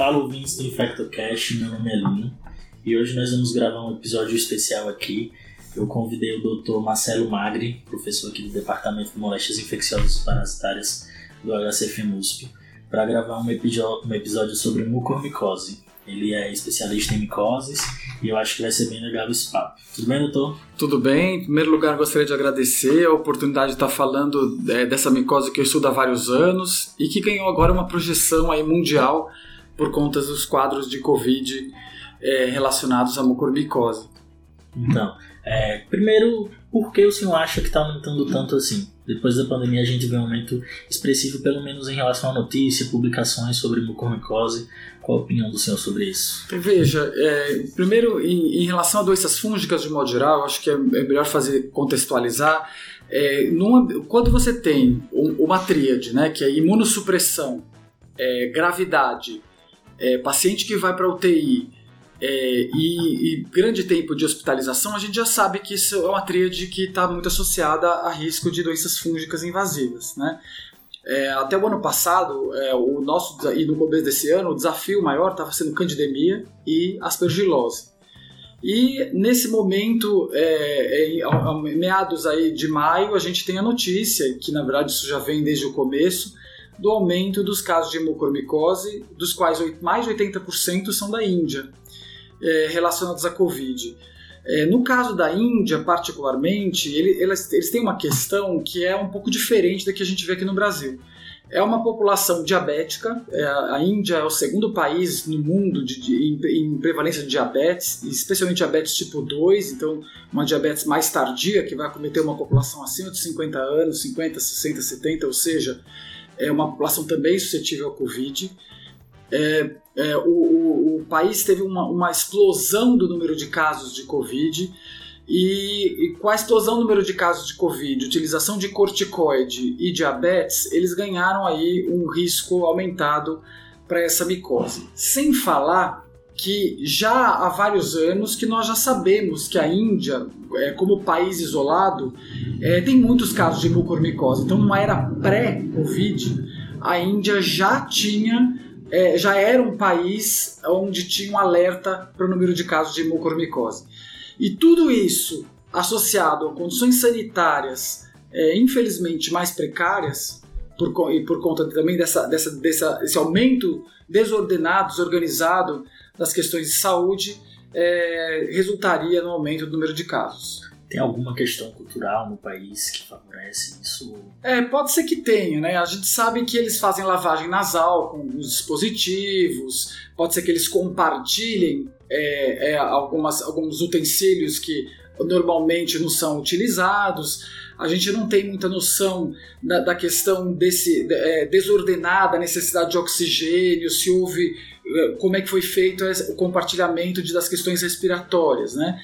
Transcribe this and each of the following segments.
Fala ouvintes do InfectoCast, meu nome é Lino e hoje nós vamos gravar um episódio especial aqui. Eu convidei o Dr. Marcelo Magri, professor aqui do Departamento de Moléstias Infecciosas e Parasitárias do HCFMUSP, para gravar um, um episódio sobre mucormicose. Ele é especialista em micoses e eu acho que vai ser bem legal esse papo. Tudo bem, doutor? Tudo bem. Em primeiro lugar, gostaria de agradecer a oportunidade de estar falando é, dessa micose que eu estudo há vários anos e que ganhou agora uma projeção aí mundial por conta dos quadros de Covid é, relacionados à mucormicose. Então, é, primeiro, por que o senhor acha que está aumentando tanto assim? Depois da pandemia, a gente vê um aumento expressivo, pelo menos em relação à notícia, publicações sobre mucormicose. Qual a opinião do senhor sobre isso? Veja, é, primeiro, em, em, relação a doenças fúngicas de modo geral, acho que é, é melhor fazer contextualizar. É, numa, quando você tem uma tríade, né, que é imunossupressão, é, gravidade, é, paciente que vai para UTI é, e, e, grande tempo de hospitalização, a gente já sabe que isso é uma tríade que está muito associada a risco de doenças fúngicas invasivas. Né? É, até o ano passado, é, o nosso e no começo desse ano, o desafio maior estava sendo candidemia e aspergilose. E nesse momento, é, é, meados aí de maio, a gente tem a notícia, que na verdade isso já vem desde o começo, do aumento dos casos de mucormicose, dos quais mais de 80% são da Índia é, relacionados à Covid. É, no caso da Índia, particularmente, ele, eles, eles têm uma questão que é um pouco diferente da que a gente vê aqui no Brasil. É uma população diabética, é, a Índia é o segundo país no mundo de, de, em, em, prevalência de diabetes, especialmente diabetes tipo 2, então uma diabetes mais tardia, que vai acometer uma população acima de 50 anos, 50, 60, 70, ou seja, é uma população também suscetível ao Covid. É, é, o, o, o, país teve uma, uma, explosão do número de casos de Covid e, e, com a explosão do número de casos de Covid, utilização de corticoide e diabetes, eles ganharam aí um risco aumentado para essa micose. Sem falar que já há vários anos que nós já sabemos que a Índia, é, como país isolado, é, tem muitos casos de mucormicose. Então, numa era pré-Covid, a Índia já tinha é, já era um país onde tinha um alerta para o número de casos de mucormicose. E tudo isso associado a condições sanitárias, infelizmente, mais precárias, por, e por conta também dessa, dessa, desse aumento desordenado, desorganizado das questões de saúde, é, resultaria no aumento do número de casos. Tem alguma questão cultural no país que favorece isso? É, pode ser que tenha, né? A gente sabe que eles fazem lavagem nasal com os dispositivos, pode ser que eles compartilhem é, é, algumas, alguns utensílios que normalmente não são utilizados. A gente não tem muita noção da, da questão desse é, desordenada necessidade de oxigênio, se houve como é que foi feito o compartilhamento de, das questões respiratórias, né?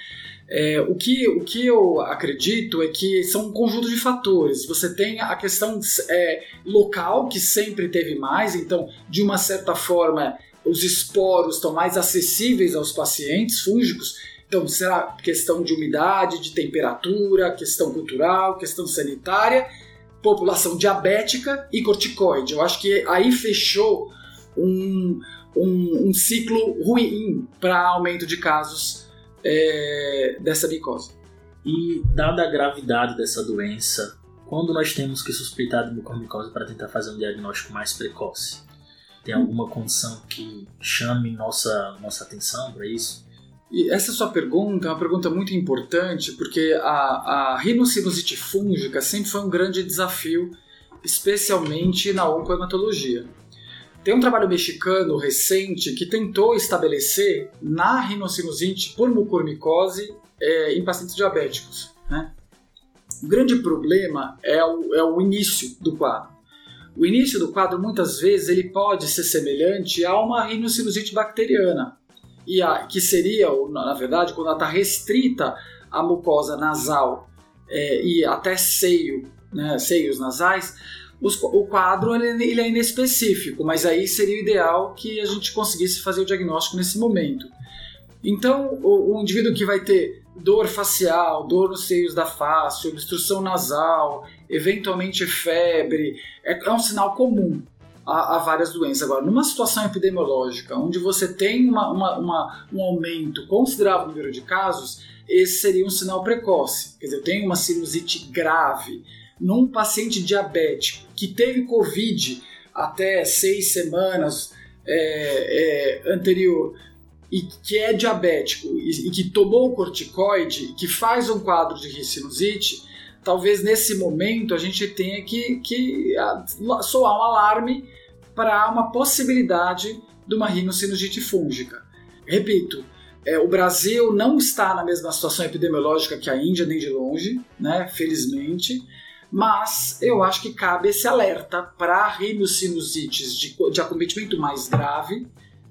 É, o, que, o que eu acredito é que são um conjunto de fatores. Você tem a questão é, local, que sempre teve mais, então, de uma certa forma, os esporos estão mais acessíveis aos pacientes fúngicos. Então, será questão de umidade, de temperatura, questão cultural, questão sanitária, população diabética e corticoide. Eu acho que aí fechou um, um, um ciclo ruim para aumento de casos é, dessa micose. E dada a gravidade dessa doença, quando nós temos que suspeitar de mucormicose para tentar fazer um diagnóstico mais precoce? Tem alguma condição que chame nossa, nossa atenção para isso? E essa sua pergunta é uma pergunta muito importante porque a, a rinocinusite fúngica sempre foi um grande desafio, especialmente na oncohematologia. Tem um trabalho mexicano recente que tentou estabelecer na rinocinusite por mucormicose é, em pacientes diabéticos. Né? O grande problema é o, é o início do quadro. O início do quadro, muitas vezes, ele pode ser semelhante a uma rinocinusite bacteriana, e a, que seria, na verdade, quando ela está restrita à mucosa nasal é, e até seio, né, seios nasais, os, o quadro ele, ele é inespecífico, mas aí seria ideal que a gente conseguisse fazer o diagnóstico nesse momento. Então, o, o, indivíduo que vai ter dor facial, dor nos seios da face, obstrução nasal, eventualmente febre, é, é um sinal comum. a, a, várias doenças. Agora, numa situação epidemiológica onde você tem uma, uma, uma, um aumento considerável no número de casos, esse seria um sinal precoce. Quer dizer, eu tenho uma sinusite grave num paciente diabético que teve Covid até seis semanas é, é, anterior e que é diabético e, e que tomou corticoide, que faz um quadro de sinusite, talvez nesse momento a gente tenha que, que soar um alarme para uma possibilidade de uma rinocinogite fúngica. Repito, é, o Brasil não está na mesma situação epidemiológica que a Índia, nem de longe, né, felizmente, mas eu acho que cabe esse alerta para rinossinusites de, de acometimento mais grave,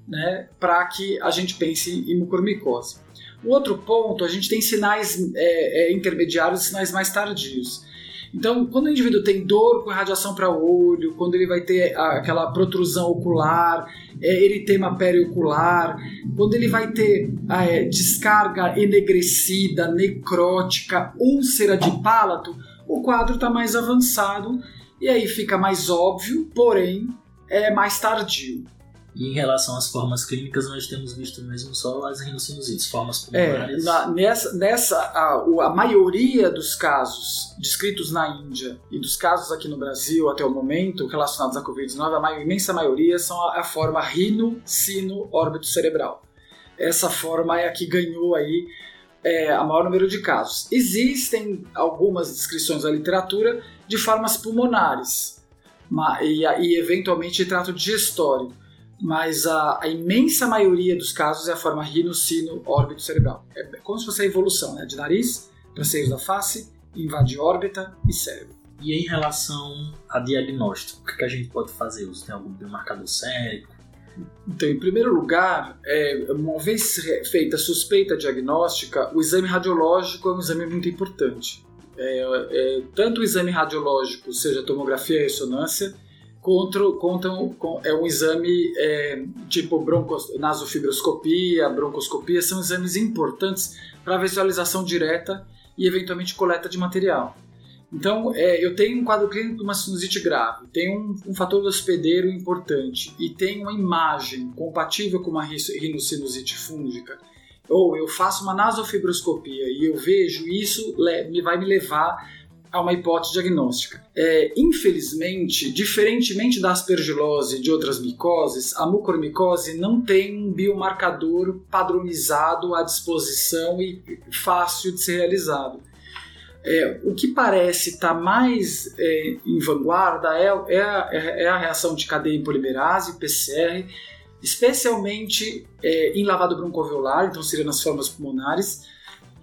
né, para que a gente pense em mucormicose. O outro ponto, a gente tem sinais é, é, intermediários e sinais mais tardios. Então, quando o indivíduo tem dor com radiação para o olho, quando ele vai ter aquela protrusão ocular, é, eritema periocular, quando ele vai ter é, descarga enegrecida, necrótica, úlcera de palato, o quadro está mais avançado e aí fica mais óbvio, porém é mais tardio. E em relação às formas clínicas, nós temos visto mesmo só as rinossinusites, formas é, pulmonares. É, na, nessa, nessa a, a, maioria dos casos descritos na Índia e dos casos aqui no Brasil até o momento relacionados à Covid-19, a imensa maioria são a, a forma rino-sino-órbito cerebral. Essa forma é a que ganhou aí é, a maior número de casos. Existem algumas descrições da literatura de formas pulmonares e, e eventualmente trato digestório mas a, a, imensa maioria dos casos é a forma rino-sino-órbito cerebral. É como se fosse a evolução né? de nariz para seios da face, invade órbita e cérebro. E em relação a diagnóstico, o que, a gente pode fazer? Você tem algum biomarcador sérico? Então, em primeiro lugar, é, uma vez feita a suspeita diagnóstica, o exame radiológico é um exame muito importante. É, é, tanto o exame radiológico, seja tomografia e ressonância, contra, contra é um exame é, tipo broncos, nasofibroscopia, broncoscopia, são exames importantes para visualização direta e eventualmente coleta de material. Então, é, eu tenho um quadro clínico de uma sinusite grave, tenho um, um fator do hospedeiro importante e tenho uma imagem compatível com uma rinocinusite fúngica, ou eu faço uma nasofibroscopia e eu vejo isso, me vai me levar a uma hipótese diagnóstica. É, infelizmente, diferentemente da aspergilose e de outras micoses, a mucormicose não tem um biomarcador padronizado à disposição e fácil de ser realizado. É, o que parece estar tá mais é, em vanguarda é, é, a, é, a, reação de cadeia em polimerase, PCR, especialmente é, em lavado broncoalveolar, então seria nas formas pulmonares,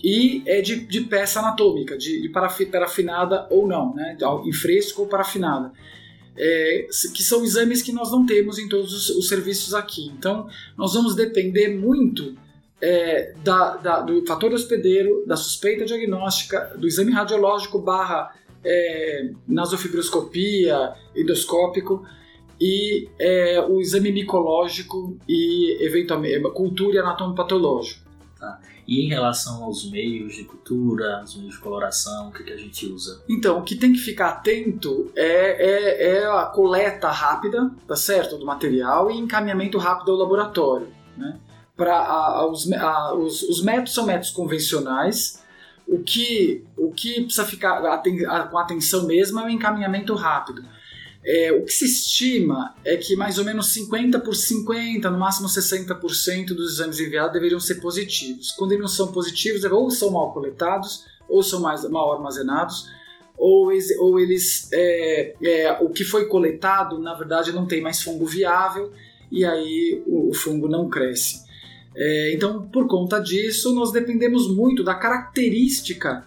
e é de, de peça anatômica, de, de parafinada ou não, né? em fresco ou parafinada. É, que são exames que nós não temos em todos os, os serviços aqui. Então, nós vamos depender muito é, da, da, do fator hospedeiro, da suspeita diagnóstica, do exame radiológico barra é, nasofibroscopia, endoscópico e é, o exame micológico e eventualmente cultura e anatomopatológico. Tá. E em relação aos meios de cultura, os meios de coloração, o que, que a gente usa? Então, o que tem que ficar atento é, é, é a coleta rápida, tá certo, do material e encaminhamento rápido ao laboratório, né? Para os, os, os métodos são métodos convencionais, o que, o que precisa ficar com atenção mesmo é o encaminhamento rápido. É, o que se estima é que mais ou menos 50 por 50, no máximo 60% dos exames enviados deveriam ser positivos. Quando eles não são positivos, ou são mal coletados, ou são mais, mal armazenados, ou, ou eles é, é, o que foi coletado, na verdade, não tem mais fungo viável e aí o, o fungo não cresce. É, então, por conta disso, nós dependemos muito da característica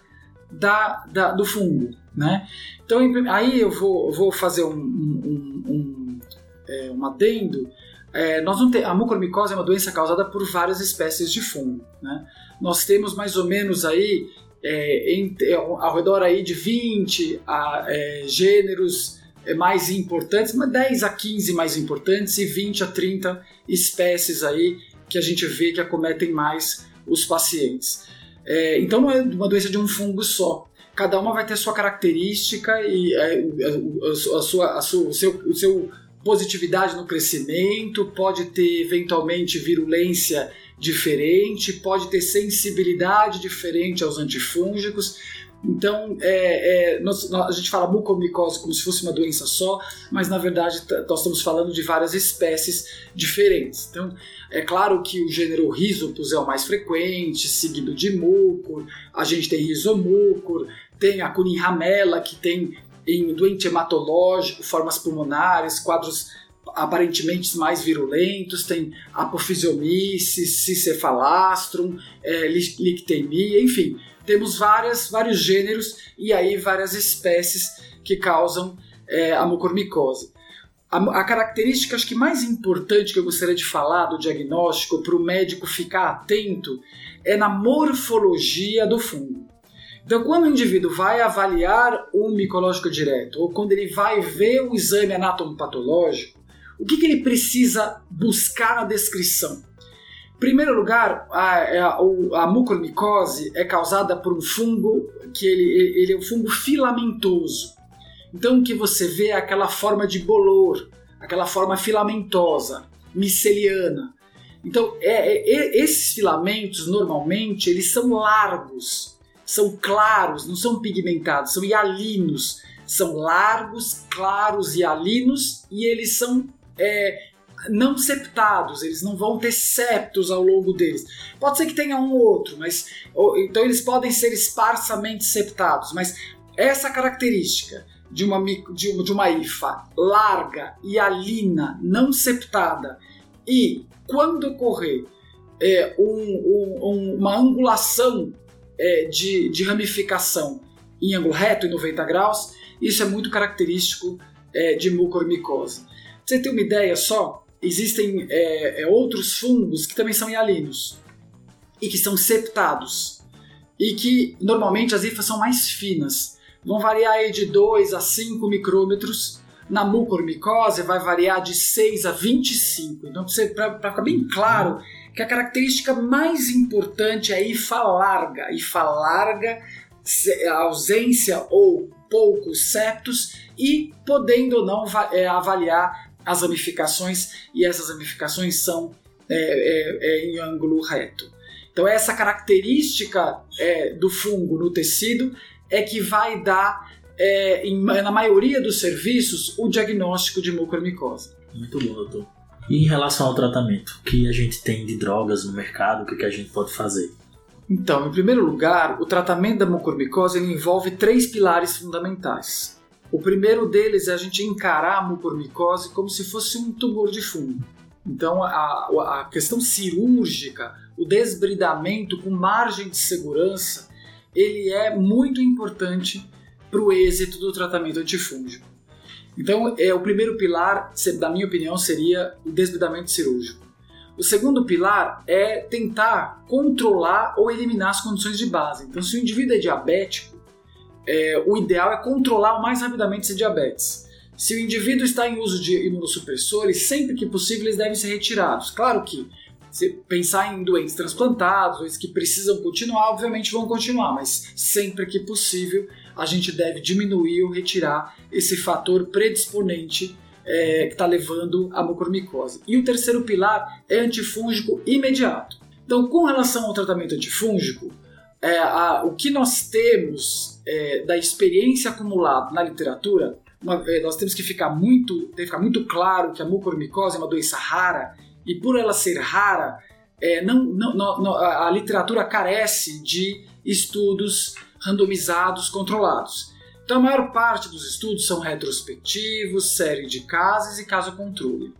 da, da, do fungo. Né? Então aí eu vou, vou fazer um, um, um, é, um adendo. É, nós não a mucormicose é uma doença causada por várias espécies de fungo. Né? Nós temos mais ou menos aí é, em, é, ao redor aí de 20 a, é, gêneros é, mais importantes, 10 a 15 mais importantes e 20 a 30 espécies aí que a gente vê que acometem mais os pacientes. É, então não é uma doença de um fungo só cada uma vai ter sua característica e é, a, a, sua, a sua, o, seu, o seu positividade no crescimento, pode ter eventualmente virulência diferente, pode ter sensibilidade diferente aos antifúngicos. Então, é, é, nós, a gente fala mucormicose como se fosse uma doença só, mas na verdade nós estamos falando de várias espécies diferentes. Então, é claro que o gênero Rhizopus é o mais frequente, seguido de mucor, a gente tem Rhizomucor, tem a Cunninhamella, que tem em doente hematológico, formas pulmonares, quadros aparentemente mais virulentos, tem apofisiomices, cicefalastrum, é, lictemia, enfim, temos várias, vários gêneros e aí várias espécies que causam é, a mucormicose. A, a, característica acho que mais importante que eu gostaria de falar do diagnóstico para o médico ficar atento é na morfologia do fungo. Então, quando o indivíduo vai avaliar um micológico direto, ou quando ele vai ver o exame anatomopatológico, o que, que ele precisa buscar na descrição? Em primeiro lugar, a, é a, a mucormicose é causada por um fungo que ele, ele é um fungo filamentoso. Então, o que você vê é aquela forma de bolor, aquela forma filamentosa, miceliana. Então, é, é, esses filamentos, normalmente, eles são largos, são claros, não são pigmentados, são hialinos. São largos, claros e hialinos e eles são é, não septados, eles não vão ter septos ao longo deles. Pode ser que tenha um ou outro, mas ou, então eles podem ser esparsamente septados, mas essa característica de uma, de uma, de uma IFA larga e alina, não septada, e quando ocorrer é, um, um, uma angulação é, de, de ramificação em ângulo reto, em 90 graus, isso é muito característico é, de mucormicose. Você ter uma ideia só, existem é, é, outros fungos que também são hialinos e que são septados e que normalmente as hifas são mais finas, vão variar aí de 2 a 5 micrômetros. Na mucormicose vai variar de 6 a 25. Então, para ficar bem claro, que a característica mais importante é a IFA larga. IFA larga, ausência ou poucos septos e podendo ou não é, avaliar as ramificações e essas ramificações são é, é, é em ângulo reto. Então essa característica é, do fungo no tecido é que vai dar é, em, na maioria dos serviços o diagnóstico de mucormicose. Muito bom, doutor. E em relação ao tratamento, o que a gente tem de drogas no mercado, o que, que a gente pode fazer? Então, em primeiro lugar, o tratamento da mucormicose envolve três pilares fundamentais. O primeiro deles é a gente encarar a mucormicose como se fosse um tumor de fungo. Então, a, a questão cirúrgica, o desbridamento com margem de segurança, ele é muito importante para o êxito do tratamento antifúngico. Então, é, o primeiro pilar, da minha opinião, seria o desbridamento cirúrgico. O segundo pilar é tentar controlar ou eliminar as condições de base. Então, se o indivíduo é diabético, é, o ideal é controlar o mais rapidamente esse diabetes. Se o indivíduo está em uso de imunossupressores, sempre que possível eles devem ser retirados. Claro que se pensar em doentes transplantados, doentes que precisam continuar, obviamente vão continuar, mas sempre que possível a gente deve diminuir ou retirar esse fator predisponente é, que está levando à mucormicose. E o terceiro pilar é antifúngico imediato. Então, com relação ao tratamento antifúngico, é, a, o que nós temos é, da experiência acumulada na literatura, uma, é, nós temos que ficar muito, tem que ficar muito claro que a mucormicose é uma doença rara e por ela ser rara, é, não, não, não, a literatura carece de estudos randomizados controlados. Então, a maior parte dos estudos são retrospectivos, série de casos e caso controle.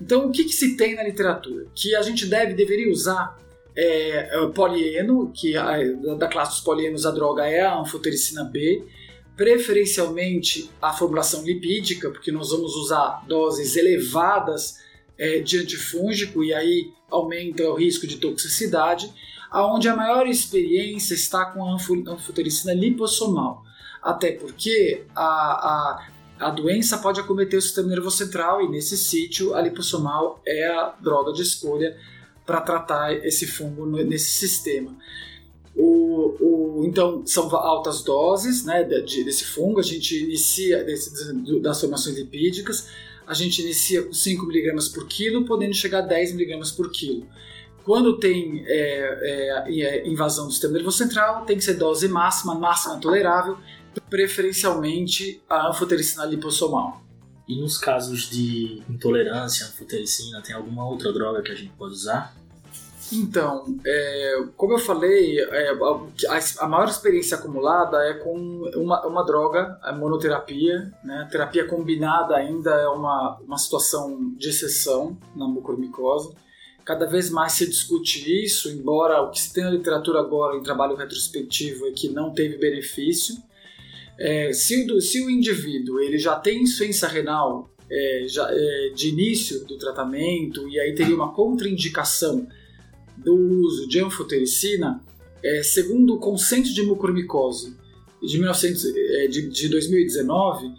Então, o que, que, se tem na literatura? Que a gente deve, deveria usar é, é polieno, que a, da classe dos polienos a droga é a anfotericina B, preferencialmente a formulação lipídica, porque nós vamos usar doses elevadas é, de antifúngico e aí aumenta o risco de toxicidade, aonde a maior experiência está com a anfotericina lipossomal. Até porque a, a, a doença pode acometer o sistema nervoso central e nesse sítio a lipossomal é a droga de escolha para tratar esse fungo nesse sistema. O, o, então, são altas doses né, de, desse fungo, a gente inicia desse, das formações lipídicas, a gente inicia com 5 mg por quilo, podendo chegar a 10 mg por quilo. Quando tem é, é, é, invasão do sistema nervoso central, tem que ser dose máxima, máxima tolerável, preferencialmente a anfotericina lipossomal. E nos casos de intolerância anfotericina, tem alguma outra droga que a gente pode usar? Então, é, como eu falei, é, a, a, maior experiência acumulada é com uma, uma droga, a monoterapia. Né? A terapia combinada ainda é uma, uma situação de exceção na mucormicose. Cada vez mais se discute isso, embora o que se tem na literatura agora em trabalho retrospectivo é que não teve benefício. É, se, o, se, o, indivíduo ele já tem insuficiência renal é, já, é, de início do tratamento e aí teria uma contraindicação do uso de anfotericina, é, segundo o consenso de mucormicose de, 1900, é, de, de 2019,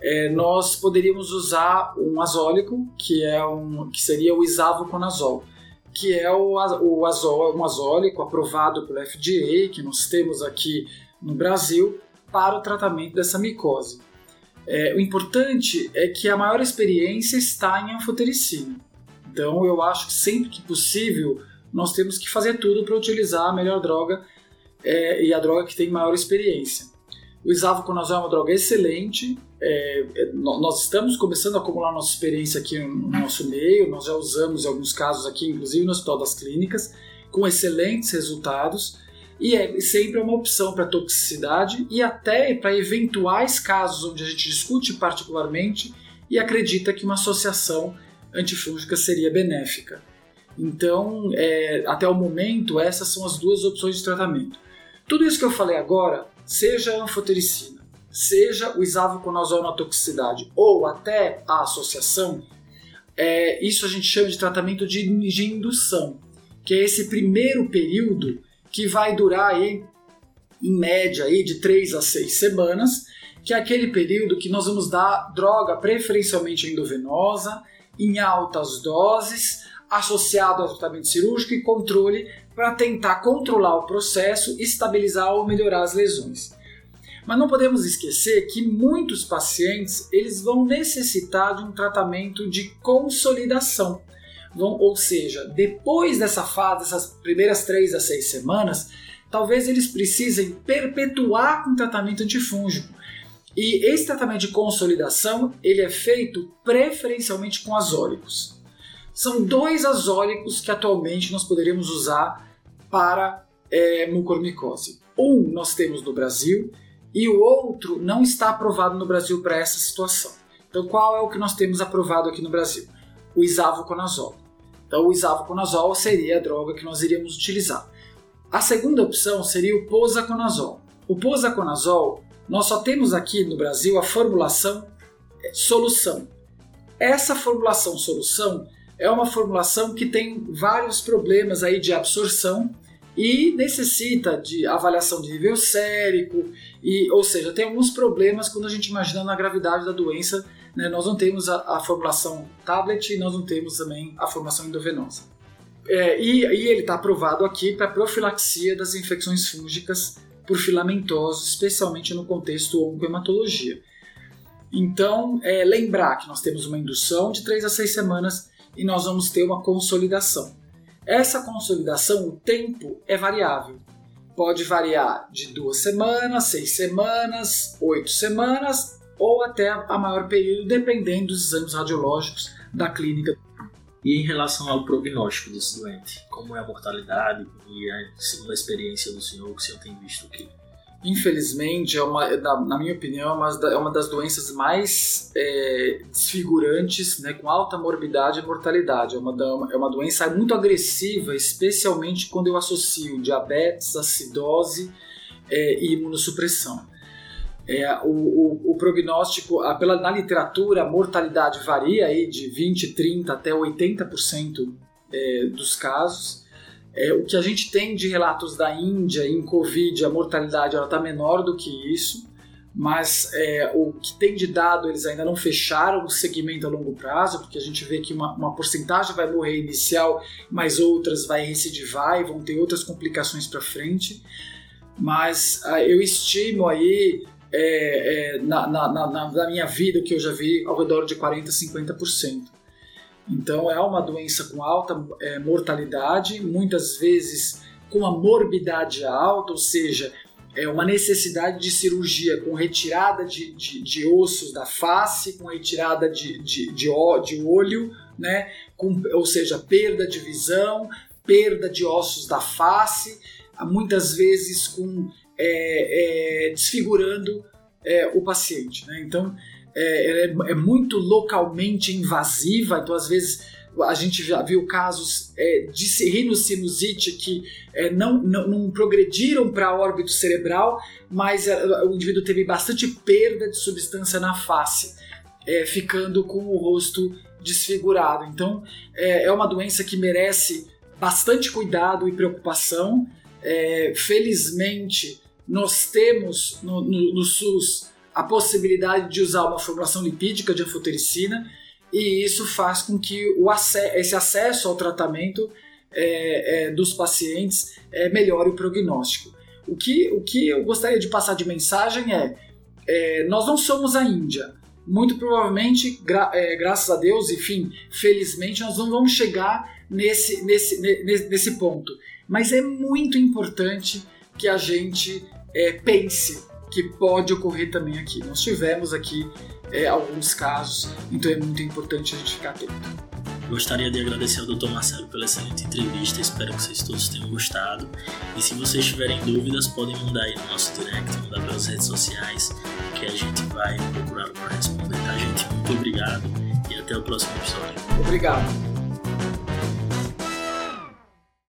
é, nós poderíamos usar um azólico, que, é um, que seria o isavoconazol, que é o, o azol, um azólico aprovado pelo FDA, que nós temos aqui no Brasil, para o tratamento dessa micose. É, o importante é que a maior experiência está em anfotericina. Então eu acho que sempre que possível nós temos que fazer tudo para utilizar a melhor droga é, e a droga que tem maior experiência. O isavoconazol é uma droga excelente, é, é nós estamos começando a acumular nossa experiência aqui no nosso meio, nós já usamos em alguns casos aqui, inclusive no Hospital das Clínicas, com excelentes resultados, e é sempre uma opção para toxicidade e até para eventuais casos onde a gente discute particularmente e acredita que uma associação antifúngica seria benéfica. Então, é, até o momento, essas são as duas opções de tratamento. Tudo isso que eu falei agora, seja a anfotericina, seja o isavoconazol na toxicidade ou até a associação, é, isso a gente chama de tratamento de, de indução, que é esse primeiro período que vai durar aí, em média aí, de 3 a 6 semanas, que é aquele período que nós vamos dar droga preferencialmente endovenosa, em altas doses, associado ao tratamento cirúrgico e controle para tentar controlar o processo, estabilizar ou melhorar as lesões. Mas não podemos esquecer que muitos pacientes eles vão necessitar de um tratamento de consolidação. Ou seja, depois dessa fase, dessas primeiras três a seis semanas, talvez eles precisem perpetuar com tratamento antifúngico. E esse tratamento de consolidação ele é feito preferencialmente com azólicos. São dois azólicos que atualmente nós poderíamos usar para é, mucormicose. Um nós temos no Brasil e o outro não está aprovado no Brasil para essa situação. Então, qual é o que nós temos aprovado aqui no Brasil? O isavoconazol. Então, o isavoconazol seria a droga que nós iríamos utilizar. A segunda opção seria o posaconazol. O posaconazol, nós só temos aqui no Brasil a formulação é, solução. Essa formulação solução é uma formulação que tem vários problemas aí de absorção e necessita de avaliação de nível sérico, e, ou seja, tem alguns problemas quando a gente imagina na gravidade da doença. Né, nós não temos a, a, formulação tablet e nós não temos também a formulação endovenosa. É, e, e, ele está aprovado aqui para profilaxia das infecções fúngicas por filamentosos, especialmente no contexto oncohematologia. Então, é, lembrar que nós temos uma indução de 3 a 6 semanas e nós vamos ter uma consolidação. Essa consolidação, o tempo é variável. Pode variar de duas semanas, seis semanas, oito semanas ou até a maior período, dependendo dos exames radiológicos da clínica. E em relação ao prognóstico desse doente, como é a mortalidade e a, segundo a experiência do senhor, que o senhor tem visto aqui? infelizmente, é uma, na, minha opinião, é uma das doenças mais é, desfigurantes, né, com alta morbidade e mortalidade. É uma, é uma doença muito agressiva, especialmente quando eu associo diabetes, acidose é, e imunossupressão. É, o, o, o, prognóstico, a, pela, na literatura, a mortalidade varia aí de 20, 30 até 80% é, dos casos. É, o que a gente tem de relatos da Índia em Covid, a mortalidade está menor do que isso, mas é, o que tem de dado, eles ainda não fecharam o segmento a longo prazo, porque a gente vê que uma, uma porcentagem vai morrer inicial, mas outras vai recidivar e vão ter outras complicações para frente. Mas ah, eu estimo aí é, é, na, na, na, na, minha vida, que eu já vi, ao redor de 40%, 50%. Então é uma doença com alta é, mortalidade, muitas vezes com a morbidade alta, ou seja, é uma necessidade de cirurgia com retirada de, de, de ossos da face, com retirada de, de, de, de olho, né? com, ou seja, perda de visão, perda de ossos da face, muitas vezes com é, é, desfigurando é, o paciente. Né? Então, é, é, é, muito localmente invasiva, então às vezes a gente já viu casos de rinocinusite que não, não, não, progrediram para a órbita cerebral, mas o indivíduo teve bastante perda de substância na face, ficando com o rosto desfigurado. Então é, é uma doença que merece bastante cuidado e preocupação. É, felizmente, nós temos no, no, no SUS a possibilidade de usar uma formulação lipídica de anfotericina e isso faz com que o esse acesso ao tratamento é, é, dos pacientes é, melhore o prognóstico. O que, o que eu gostaria de passar de mensagem é, é nós não somos a Índia. Muito provavelmente, gra é, graças a Deus, enfim, felizmente, nós não vamos chegar nesse, nesse, nesse, nesse ponto. Mas é muito importante que a gente é, pense que pode ocorrer também aqui. Nós tivemos aqui é, alguns casos, então é muito importante a gente ficar atento. Gostaria de agradecer ao Dr. Marcelo pela excelente entrevista, espero que vocês todos tenham gostado. E se vocês tiverem dúvidas, podem mandar aí no nosso direct, mandar pelas redes sociais, que a gente vai procurar para responder, tá, gente? Muito obrigado e até o próximo episódio. Obrigado.